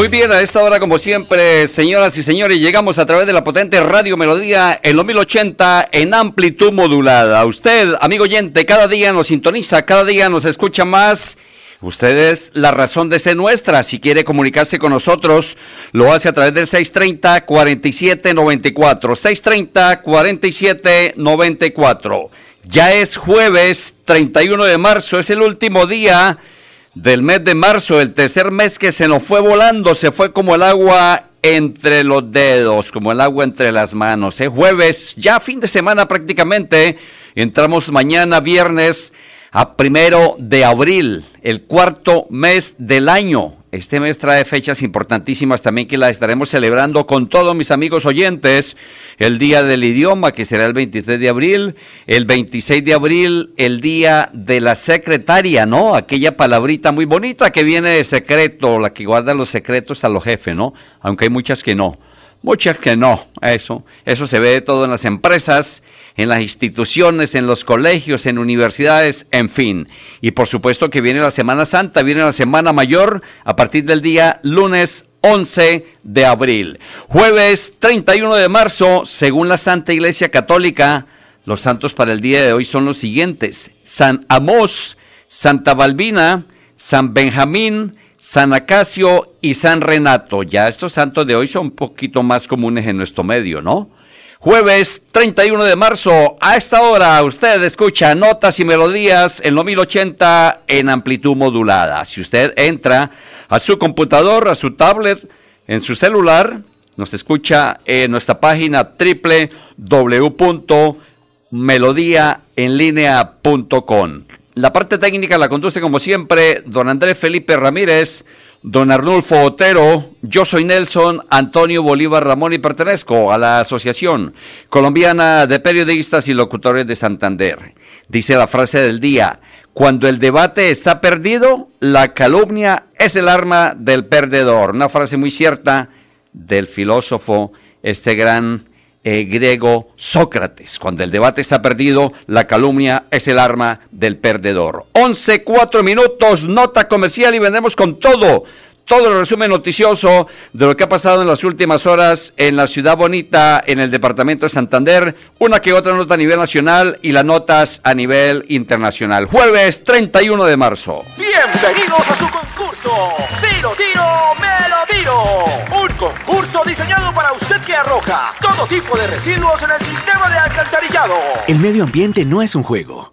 Muy bien, a esta hora como siempre, señoras y señores, llegamos a través de la potente Radio Melodía en los 1080 en amplitud modulada. Usted, amigo oyente, cada día nos sintoniza, cada día nos escucha más. Usted es la razón de ser nuestra. Si quiere comunicarse con nosotros, lo hace a través del 630-4794. 630-4794. Ya es jueves 31 de marzo, es el último día del mes de marzo, el tercer mes que se nos fue volando, se fue como el agua entre los dedos, como el agua entre las manos. Es jueves, ya fin de semana prácticamente. Entramos mañana viernes a primero de abril, el cuarto mes del año. Este mes trae fechas importantísimas también que las estaremos celebrando con todos mis amigos oyentes. El Día del Idioma, que será el 23 de abril. El 26 de abril, el Día de la Secretaria, ¿no? Aquella palabrita muy bonita que viene de secreto, la que guarda los secretos a los jefes, ¿no? Aunque hay muchas que no. Muchas que no, eso. Eso se ve todo en las empresas, en las instituciones, en los colegios, en universidades, en fin. Y por supuesto que viene la Semana Santa, viene la Semana Mayor a partir del día lunes 11 de abril. Jueves 31 de marzo, según la Santa Iglesia Católica, los santos para el día de hoy son los siguientes. San Amós, Santa Balbina, San Benjamín, San Acacio y San Renato. Ya estos santos de hoy son un poquito más comunes en nuestro medio, ¿no? Jueves 31 de marzo, a esta hora usted escucha notas y melodías en lo 1080 en amplitud modulada. Si usted entra a su computador, a su tablet, en su celular, nos escucha en nuestra página www.melodiaenlinea.com. La parte técnica la conduce como siempre don Andrés Felipe Ramírez, don Arnulfo Otero, yo soy Nelson Antonio Bolívar Ramón y pertenezco a la Asociación Colombiana de Periodistas y Locutores de Santander. Dice la frase del día, cuando el debate está perdido, la calumnia es el arma del perdedor. Una frase muy cierta del filósofo, este gran eh, griego Sócrates. Cuando el debate está perdido, la calumnia es el arma del perdedor. 11, 4 minutos, nota comercial y vendemos con todo todo el resumen noticioso de lo que ha pasado en las últimas horas en la ciudad bonita, en el departamento de Santander, una que otra nota a nivel nacional y las notas a nivel internacional. Jueves 31 de marzo. Bienvenidos a su concurso. Si lo tiro, me lo tiro. Concurso diseñado para usted que arroja todo tipo de residuos en el sistema de alcantarillado. El medio ambiente no es un juego.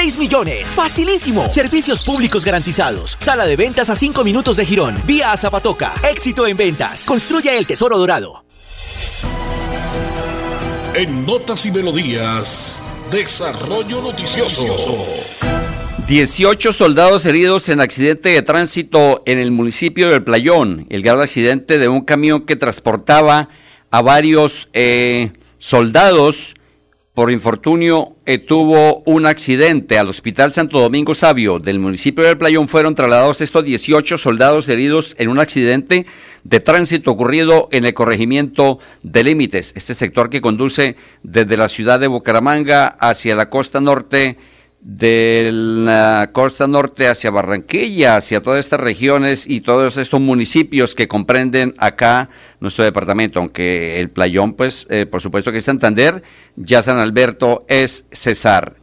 6 millones. Facilísimo. Servicios públicos garantizados. Sala de ventas a 5 minutos de Girón. Vía a Zapatoca. Éxito en ventas. Construye el tesoro dorado. En Notas y Melodías, Desarrollo Noticioso. 18 soldados heridos en accidente de tránsito en el municipio del Playón. El grave accidente de un camión que transportaba a varios eh, soldados por infortunio eh, tuvo un accidente al Hospital Santo Domingo Sabio del municipio del Playón. Fueron trasladados estos 18 soldados heridos en un accidente de tránsito ocurrido en el corregimiento de Límites, este sector que conduce desde la ciudad de Bucaramanga hacia la costa norte de la costa norte hacia Barranquilla, hacia todas estas regiones y todos estos municipios que comprenden acá nuestro departamento, aunque el playón, pues, eh, por supuesto que es Santander, ya San Alberto es Cesar.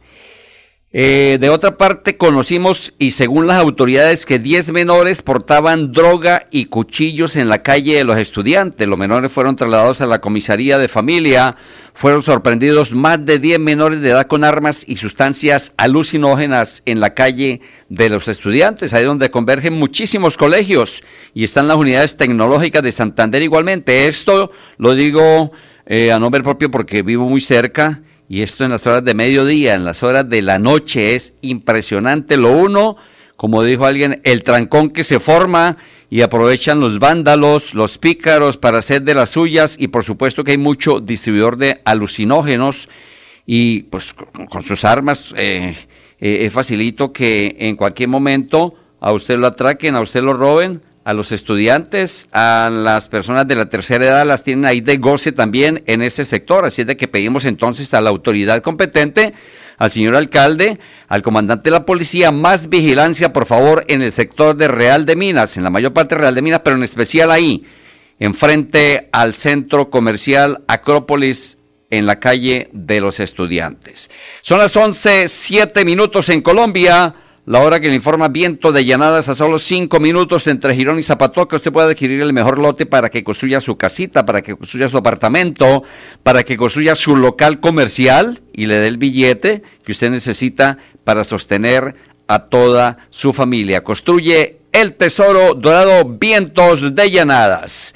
Eh, de otra parte, conocimos y según las autoridades que 10 menores portaban droga y cuchillos en la calle de los estudiantes. Los menores fueron trasladados a la comisaría de familia. Fueron sorprendidos más de 10 menores de edad con armas y sustancias alucinógenas en la calle de los estudiantes, ahí donde convergen muchísimos colegios y están las unidades tecnológicas de Santander igualmente. Esto lo digo eh, a nombre propio porque vivo muy cerca y esto en las horas de mediodía, en las horas de la noche, es impresionante. Lo uno, como dijo alguien, el trancón que se forma y aprovechan los vándalos, los pícaros para hacer de las suyas y por supuesto que hay mucho distribuidor de alucinógenos y pues con, sus armas eh, eh, facilito que en cualquier momento a usted lo atraquen, a usted lo roben a los estudiantes, a las personas de la tercera edad las tienen ahí de goce también en ese sector. Así es de que pedimos entonces a la autoridad competente, al señor alcalde, al comandante de la policía, más vigilancia, por favor, en el sector de Real de Minas, en la mayor parte de Real de Minas, pero en especial ahí, enfrente al centro comercial Acrópolis en la calle de los estudiantes. Son las 11, 7 minutos en Colombia. La hora que le informa viento de llanadas a solo cinco minutos entre Girón y Zapatoca. Usted puede adquirir el mejor lote para que construya su casita, para que construya su apartamento, para que construya su local comercial y le dé el billete que usted necesita para sostener a toda su familia. Construye el tesoro dorado vientos de llanadas.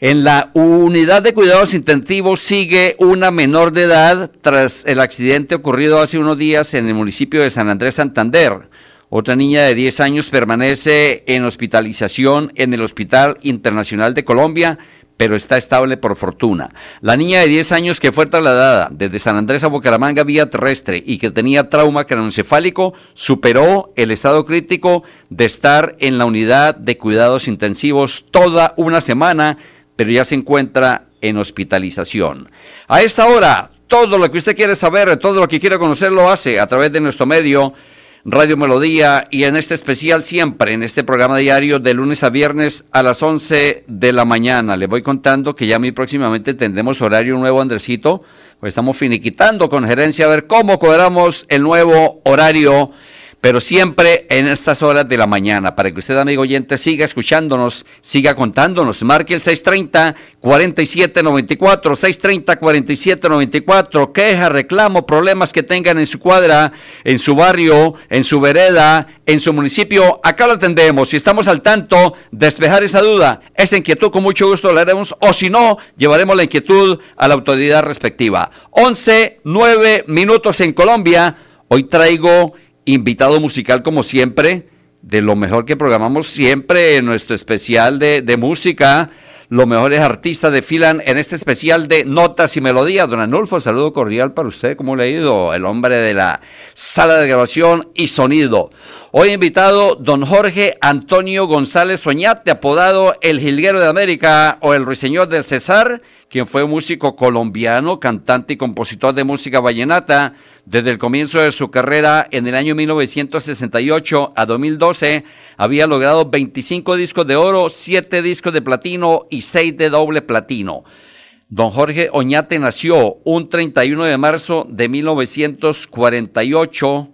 En la unidad de cuidados intensivos sigue una menor de edad tras el accidente ocurrido hace unos días en el municipio de San Andrés Santander. Otra niña de 10 años permanece en hospitalización en el Hospital Internacional de Colombia, pero está estable por fortuna. La niña de 10 años que fue trasladada desde San Andrés a Bucaramanga vía terrestre y que tenía trauma craneoencefálico superó el estado crítico de estar en la unidad de cuidados intensivos toda una semana, pero ya se encuentra en hospitalización. A esta hora, todo lo que usted quiere saber, todo lo que quiere conocer lo hace a través de nuestro medio Radio Melodía y en este especial siempre, en este programa diario de lunes a viernes a las 11 de la mañana. Le voy contando que ya muy próximamente tendremos horario nuevo, Andresito. Pues estamos finiquitando con gerencia a ver cómo cuadramos el nuevo horario pero siempre en estas horas de la mañana, para que usted, amigo oyente, siga escuchándonos, siga contándonos. Marque el 630-4794, 630-4794, queja, reclamo, problemas que tengan en su cuadra, en su barrio, en su vereda, en su municipio. Acá lo atendemos. Si estamos al tanto, despejar esa duda, esa inquietud, con mucho gusto la haremos, o si no, llevaremos la inquietud a la autoridad respectiva. 11, 9 minutos en Colombia. Hoy traigo invitado musical como siempre, de lo mejor que programamos siempre en nuestro especial de, de música. Los mejores artistas desfilan en este especial de Notas y Melodías. Don Anulfo, saludo cordial para usted. ¿Cómo le ha ido? El hombre de la sala de grabación y sonido. Hoy invitado don Jorge Antonio González Soñate, apodado el Jilguero de América o el Ruiseñor del Cesar, quien fue músico colombiano, cantante y compositor de música vallenata desde el comienzo de su carrera en el año 1968 a 2012 había logrado 25 discos de oro, 7 discos de platino y 6 de doble platino. Don Jorge Oñate nació un 31 de marzo de 1948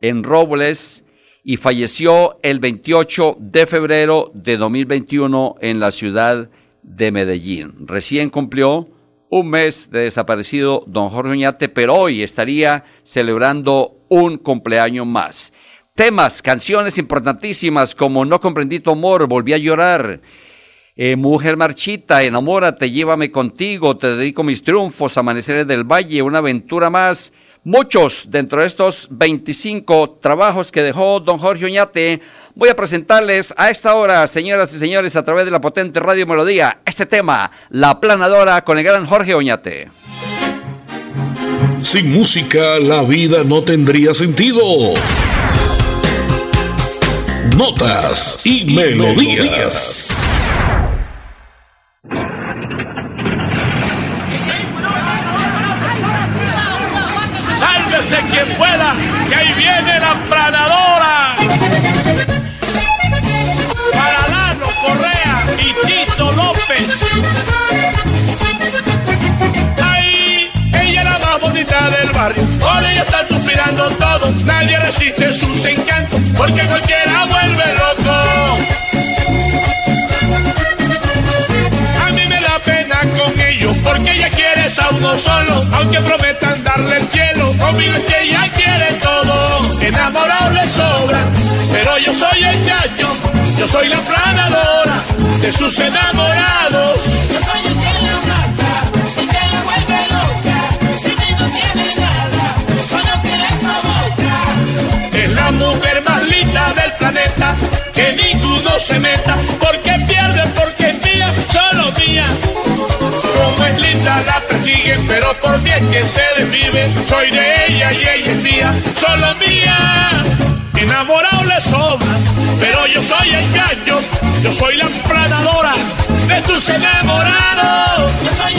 en Robles y falleció el 28 de febrero de 2021 en la ciudad de Medellín. Recién cumplió un mes de desaparecido don Jorge Oñate, pero hoy estaría celebrando un cumpleaños más. Temas, canciones importantísimas como No comprendí tu amor, volví a llorar. Eh, Mujer marchita, enamórate, llévame contigo, te dedico mis triunfos, amaneceres del valle, una aventura más. Muchos dentro de estos 25 trabajos que dejó don Jorge Oñate voy a presentarles a esta hora, señoras y señores, a través de la potente Radio Melodía, este tema, La Planadora, con el gran Jorge Oñate. Sin música la vida no tendría sentido. Notas y, melodías. Sálvese quien pueda, que ahí viene la suspirando todos. Nadie resiste sus encantos, porque cualquiera vuelve loco. A mí me da pena con ellos, porque ella quiere a uno solo, aunque prometan darle el cielo. Conmigo es que ella quiere todo, enamorado le sobra, pero yo soy el chacho, yo soy la planadora de sus enamorados. Yo soy el mujer más linda del planeta, que ninguno se meta, porque pierde, porque es mía, solo mía. Como es linda la persiguen, pero por es que se desvive. Soy de ella y ella es mía, solo mía. Enamorado le sobra, pero yo soy el gallo, yo soy la planadora de sus enamorados. Yo soy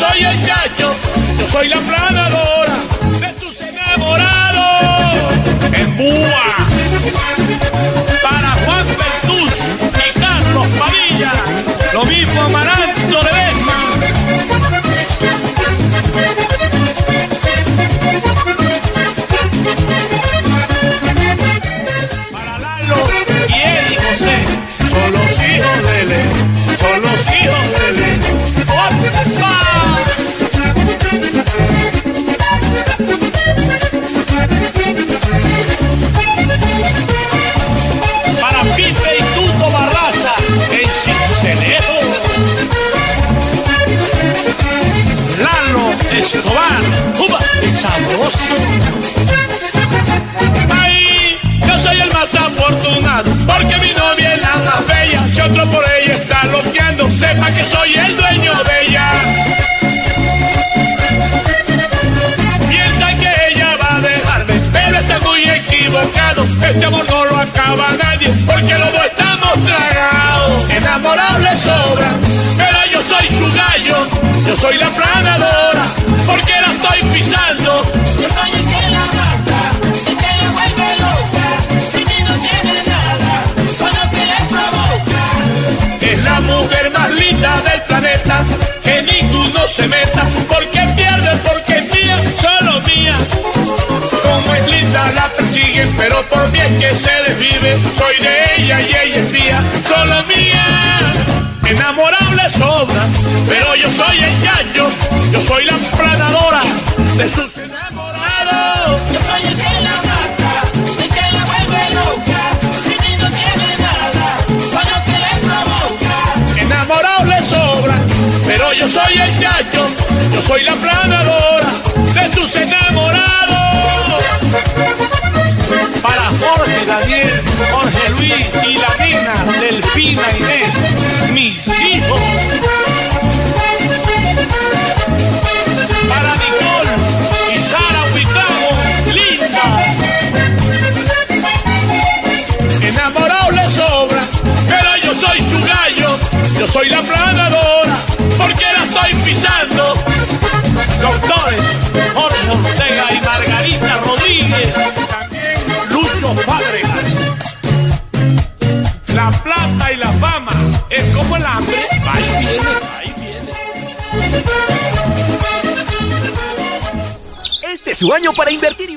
soy el chacho, yo soy la planadora de tus enamorados. En Búa, para Juan Bertuz y Carlos Padilla, lo mismo Amaranto yo soy la planadora, porque la estoy pisando. Yo soy el que la mata y que la vuelve loca. Si ti no tiene nada, solo que le provoca. Es la mujer más linda del planeta, que ninguno se meta, porque pierde, porque es mía, solo mía. Como es linda la persiguen, pero por mí es que se desvive. Soy de ella y ella es mía, solo mía. Enamorado le sobra, pero yo soy el gallo, yo soy la planadora de sus enamorados. Yo soy el que la mata y que la vuelve loca. Si no tiene nada, solo que le provoca. Enamorado le sobra, pero yo soy el chacho, yo soy la planadora de tus enamorados. Para Jorge Daniel, Jorge Luis y la nena Delfina Inés, mis. Para Nicole y Sara Huitrago, linda. Enamorado le sobra, pero yo soy su gallo, yo soy la planadora, porque la estoy pisando. Doctores, Jorge Ortega y Margarita Rodríguez, también Lucho Fábregas. La plata y la fama va y viene, y viene. Este es su año para invertir y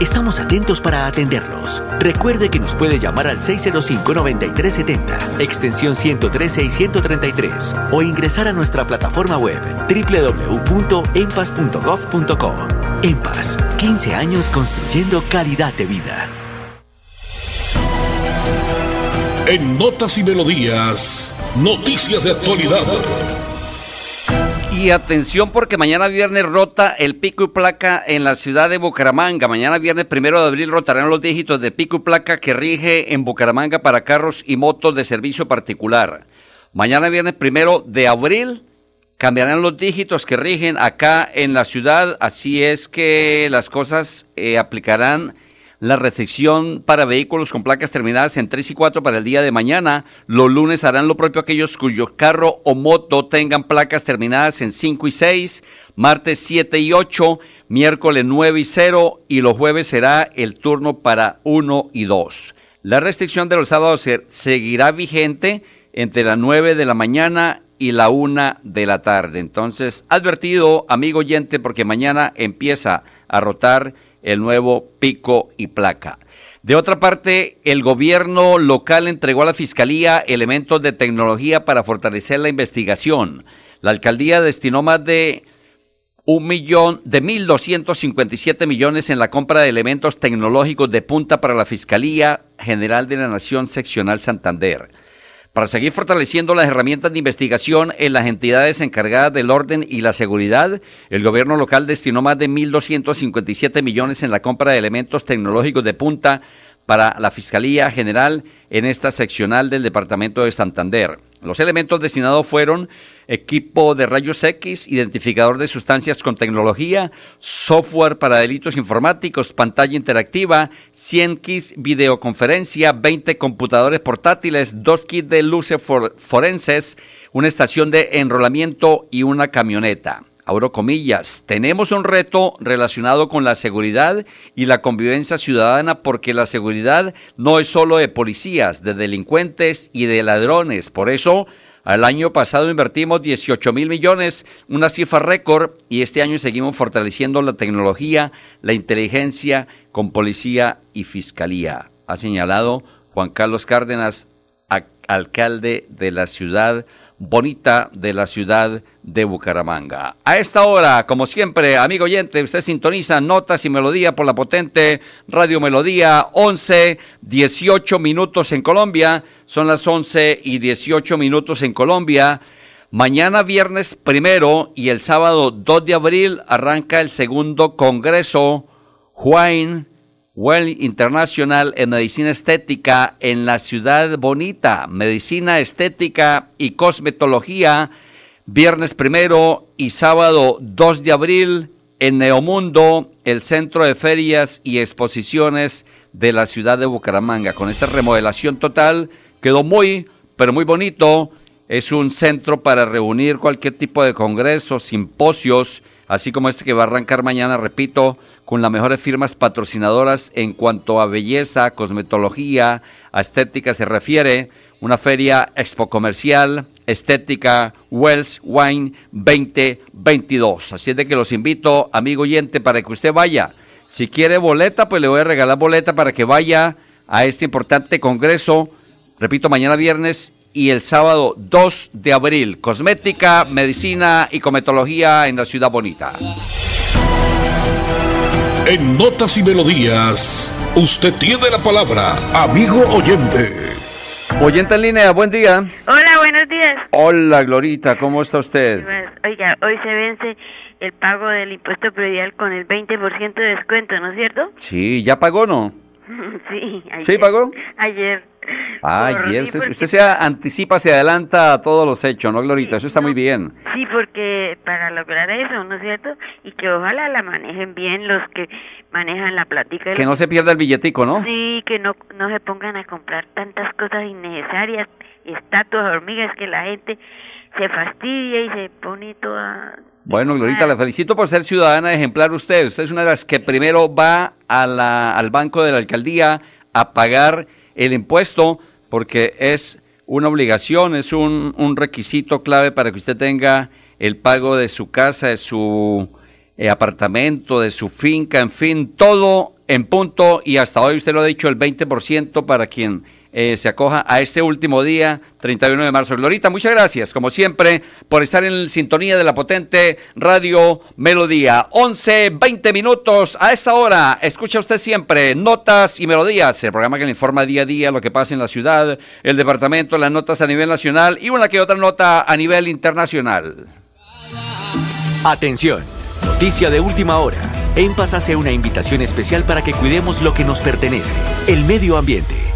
Estamos atentos para atenderlos. Recuerde que nos puede llamar al 605-9370, extensión 113 y 133, o ingresar a nuestra plataforma web www.empas.gov.co. EMPAS, 15 años construyendo calidad de vida. En Notas y Melodías, noticias de actualidad. Y atención porque mañana viernes rota el pico y placa en la ciudad de Bucaramanga. Mañana viernes primero de abril rotarán los dígitos de pico y placa que rige en Bucaramanga para carros y motos de servicio particular. Mañana viernes primero de abril cambiarán los dígitos que rigen acá en la ciudad. Así es que las cosas eh, aplicarán la restricción para vehículos con placas terminadas en 3 y 4 para el día de mañana. Los lunes harán lo propio aquellos cuyo carro o moto tengan placas terminadas en 5 y 6, martes 7 y 8, miércoles 9 y 0 y los jueves será el turno para 1 y 2. La restricción de los sábados se- seguirá vigente entre las 9 de la mañana y la 1 de la tarde. Entonces, advertido, amigo oyente, porque mañana empieza a rotar el nuevo pico y placa. De otra parte, el gobierno local entregó a la Fiscalía elementos de tecnología para fortalecer la investigación. La alcaldía destinó más de un millón de 1.257 millones en la compra de elementos tecnológicos de punta para la Fiscalía General de la Nación Seccional Santander. Para seguir fortaleciendo las herramientas de investigación en las entidades encargadas del orden y la seguridad, el gobierno local destinó más de 1.257 millones en la compra de elementos tecnológicos de punta para la Fiscalía General en esta seccional del Departamento de Santander. Los elementos destinados fueron equipo de rayos X, identificador de sustancias con tecnología, software para delitos informáticos, pantalla interactiva, 100 kits videoconferencia, 20 computadores portátiles, dos kits de luces for- forenses, una estación de enrolamiento y una camioneta. Abro comillas, tenemos un reto relacionado con la seguridad y la convivencia ciudadana porque la seguridad no es solo de policías, de delincuentes y de ladrones. Por eso, al año pasado invertimos 18 mil millones, una cifra récord, y este año seguimos fortaleciendo la tecnología, la inteligencia con policía y fiscalía, ha señalado Juan Carlos Cárdenas, alcalde de la ciudad bonita de la ciudad de Bucaramanga. A esta hora, como siempre, amigo oyente, usted sintoniza notas y melodía por la potente Radio Melodía, 11, 18 minutos en Colombia, son las 11 y 18 minutos en Colombia. Mañana viernes primero y el sábado 2 de abril arranca el segundo Congreso Juan Well International en Medicina Estética en la ciudad bonita, Medicina Estética y Cosmetología, viernes primero y sábado 2 de abril en Neomundo, el centro de ferias y exposiciones de la ciudad de Bucaramanga. Con esta remodelación total quedó muy, pero muy bonito. Es un centro para reunir cualquier tipo de congresos, simposios, así como este que va a arrancar mañana, repito, con las mejores firmas patrocinadoras en cuanto a belleza, cosmetología, a estética se refiere. Una feria expo comercial, estética, Wells Wine 2022. Así es de que los invito, amigo oyente, para que usted vaya. Si quiere boleta, pues le voy a regalar boleta para que vaya a este importante congreso. Repito, mañana viernes y el sábado 2 de abril. Cosmética, medicina y cometología en la ciudad bonita. En Notas y Melodías, usted tiene la palabra, amigo oyente. Oyente en línea, buen día. Hola, buenos días. Hola, Glorita, ¿cómo está usted? Pues, Oiga, hoy se vence el pago del impuesto predial con el 20% de descuento, ¿no es cierto? Sí, ¿ya pagó no? sí, ayer. ¿Sí pagó? Ayer. Ah, usted, se anticipa, se adelanta a todos los hechos, ¿no, Glorita? Eso está muy bien. Sí, porque para lograr eso, ¿no es cierto? Y que ojalá la manejen bien los que manejan la platica. Que no se pierda el billetico, ¿no? Sí, que no, no se pongan a comprar tantas cosas innecesarias, estatuas, hormigas, que la gente se fastidia y se pone toda... Bueno, Glorita, la felicito por ser ciudadana ejemplar usted. Usted es una de las que primero va a la, al banco de la alcaldía a pagar el impuesto porque es una obligación, es un, un requisito clave para que usted tenga el pago de su casa, de su eh, apartamento, de su finca, en fin, todo en punto y hasta hoy usted lo ha dicho, el 20% para quien eh, se acoja a este último día, 31 de marzo. Glorita, muchas gracias, como siempre, por estar en sintonía de la potente Radio Melodía. 11, 20 minutos a esta hora. Escucha usted siempre Notas y Melodías, el programa que le informa día a día lo que pasa en la ciudad, el departamento, las notas a nivel nacional y una que otra nota a nivel internacional. Atención, noticia de última hora. En Paz hace una invitación especial para que cuidemos lo que nos pertenece, el medio ambiente.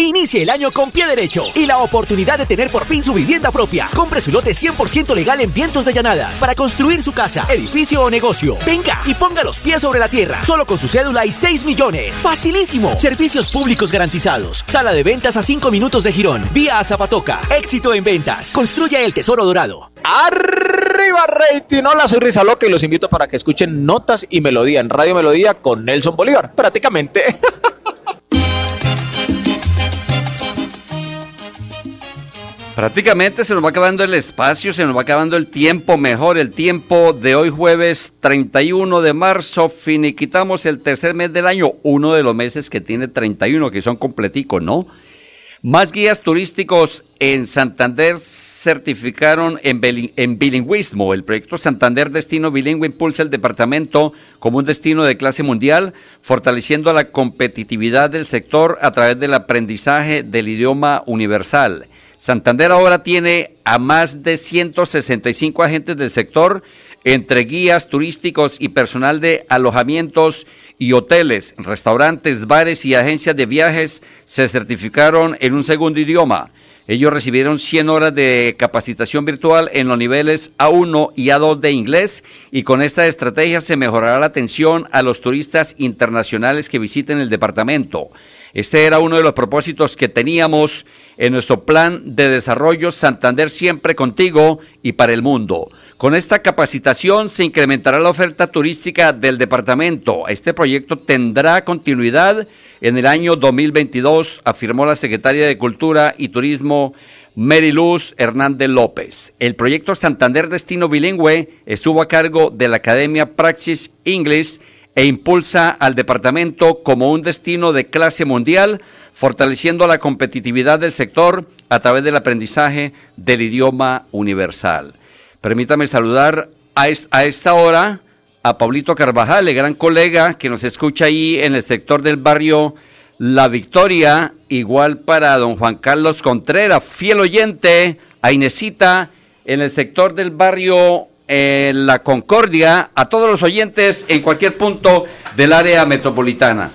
Inicie el año con pie derecho y la oportunidad de tener por fin su vivienda propia. Compre su lote 100% legal en Vientos de Llanadas para construir su casa, edificio o negocio. Venga y ponga los pies sobre la tierra. Solo con su cédula y 6 millones. Facilísimo. Servicios públicos garantizados. Sala de ventas a 5 minutos de Girón. Vía a Zapatoca. Éxito en ventas. Construya el tesoro dorado. Arriba rating, hola soy Risa Loca y los invito para que escuchen Notas y Melodía en Radio Melodía con Nelson Bolívar, prácticamente. Prácticamente se nos va acabando el espacio, se nos va acabando el tiempo, mejor el tiempo de hoy jueves 31 de marzo, finiquitamos el tercer mes del año, uno de los meses que tiene 31, que son completicos, ¿no? Más guías turísticos en Santander certificaron en, en bilingüismo. El proyecto Santander Destino Bilingüe impulsa el departamento como un destino de clase mundial, fortaleciendo la competitividad del sector a través del aprendizaje del idioma universal. Santander ahora tiene a más de 165 agentes del sector, entre guías turísticos y personal de alojamientos y hoteles, restaurantes, bares y agencias de viajes se certificaron en un segundo idioma. Ellos recibieron 100 horas de capacitación virtual en los niveles A1 y A2 de inglés y con esta estrategia se mejorará la atención a los turistas internacionales que visiten el departamento. Este era uno de los propósitos que teníamos en nuestro plan de desarrollo Santander siempre contigo y para el mundo. Con esta capacitación se incrementará la oferta turística del departamento. Este proyecto tendrá continuidad en el año 2022, afirmó la secretaria de Cultura y Turismo Mary Luz Hernández López. El proyecto Santander Destino Bilingüe estuvo a cargo de la Academia Praxis English e impulsa al departamento como un destino de clase mundial, fortaleciendo la competitividad del sector a través del aprendizaje del idioma universal. Permítame saludar a, es- a esta hora a Pablito Carvajal, el gran colega que nos escucha ahí en el sector del barrio La Victoria, igual para don Juan Carlos Contreras, fiel oyente, a Inesita, en el sector del barrio eh, La Concordia, a todos los oyentes en cualquier punto del área metropolitana.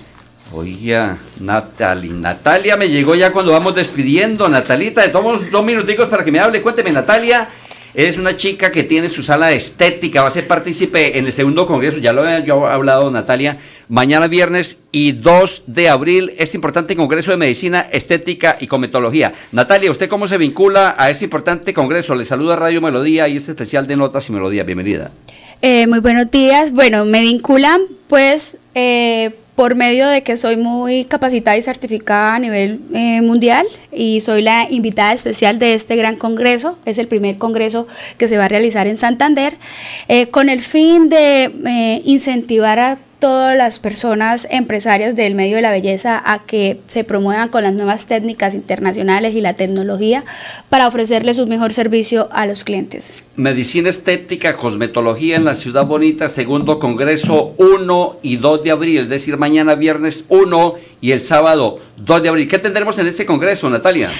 Oiga, Natalie, Natalia me llegó ya cuando vamos despidiendo. Natalita, tomamos dos minuticos para que me hable. Cuénteme, Natalia, es una chica que tiene su sala de estética, va a ser partícipe en el segundo congreso, ya lo he yo hablado, Natalia. Mañana viernes y 2 de abril, este importante congreso de medicina, estética y cometología. Natalia, ¿usted cómo se vincula a este importante congreso? Le saluda Radio Melodía y este especial de Notas y Melodía. Bienvenida. Eh, muy buenos días. Bueno, me vinculan pues eh, por medio de que soy muy capacitada y certificada a nivel eh, mundial y soy la invitada especial de este gran congreso. Es el primer congreso que se va a realizar en Santander eh, con el fin de eh, incentivar a todas las personas empresarias del medio de la belleza a que se promuevan con las nuevas técnicas internacionales y la tecnología para ofrecerles un mejor servicio a los clientes. Medicina estética, cosmetología en la Ciudad Bonita, segundo congreso 1 y 2 de abril, es decir, mañana viernes 1 y el sábado 2 de abril. ¿Qué tendremos en este congreso, Natalia?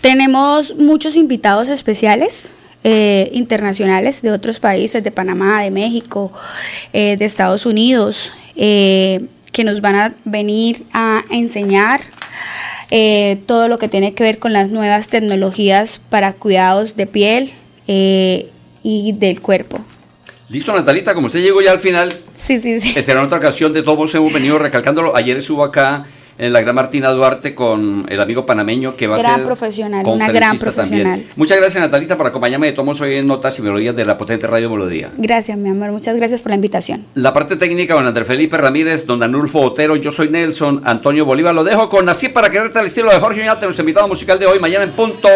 Tenemos muchos invitados especiales. eh, internacionales de otros países, de Panamá, de México, eh, de Estados Unidos, eh, que nos van a venir a enseñar eh, todo lo que tiene que ver con las nuevas tecnologías para cuidados de piel eh, y del cuerpo. Listo, Natalita, como usted llegó ya al final, Sí, sí, sí. será otra ocasión de todos hemos venido recalcándolo. Ayer estuvo acá en la Gran Martina Duarte con el amigo panameño que va Gran a ser profesional, una gran también. profesional. Muchas gracias Natalita por acompañarme de Tomos hoy en Notas y Melodías de la potente Radio Melodía. Gracias, mi amor. Muchas gracias por la invitación. La parte técnica, don Andrés Felipe Ramírez, don Anulfo Otero, yo soy Nelson, Antonio Bolívar. Lo dejo con Así para quererte al estilo de Jorge Oñate, nuestro invitado musical de hoy, mañana en punto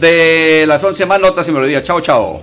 de las 11 más notas y melodías. Chao, chao.